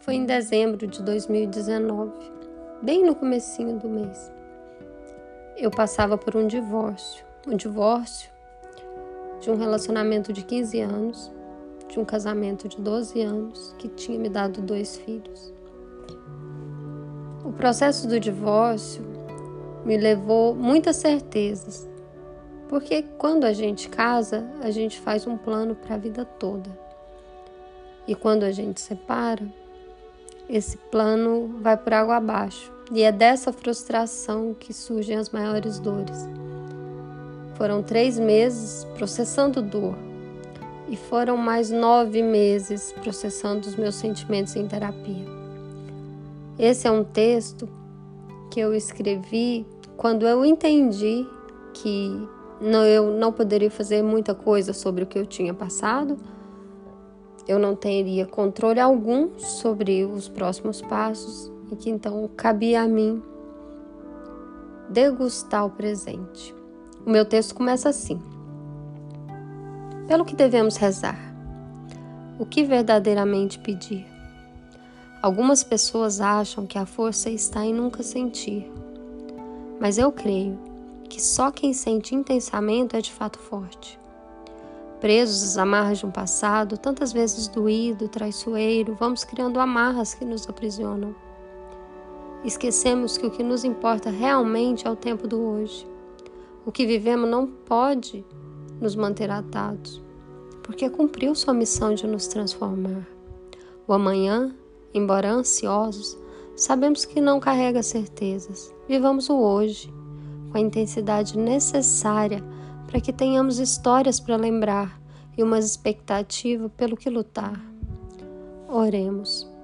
Foi em dezembro de 2019, bem no comecinho do mês. Eu passava por um divórcio, um divórcio de um relacionamento de 15 anos, de um casamento de 12 anos que tinha me dado dois filhos. O processo do divórcio me levou muitas certezas, porque quando a gente casa, a gente faz um plano para a vida toda. E quando a gente separa, esse plano vai por água abaixo. E é dessa frustração que surgem as maiores dores. Foram três meses processando dor, e foram mais nove meses processando os meus sentimentos em terapia. Esse é um texto que eu escrevi quando eu entendi que não, eu não poderia fazer muita coisa sobre o que eu tinha passado eu não teria controle algum sobre os próximos passos e que então cabia a mim degustar o presente. O meu texto começa assim: Pelo que devemos rezar? O que verdadeiramente pedir? Algumas pessoas acham que a força está em nunca sentir, mas eu creio que só quem sente intensamente é de fato forte. Presos às amarras de um passado, tantas vezes doído, traiçoeiro, vamos criando amarras que nos aprisionam. Esquecemos que o que nos importa realmente é o tempo do hoje. O que vivemos não pode nos manter atados, porque cumpriu sua missão de nos transformar. O amanhã, embora ansiosos, sabemos que não carrega certezas. Vivamos o hoje, com a intensidade necessária para que tenhamos histórias para lembrar e uma expectativa pelo que lutar. Oremos.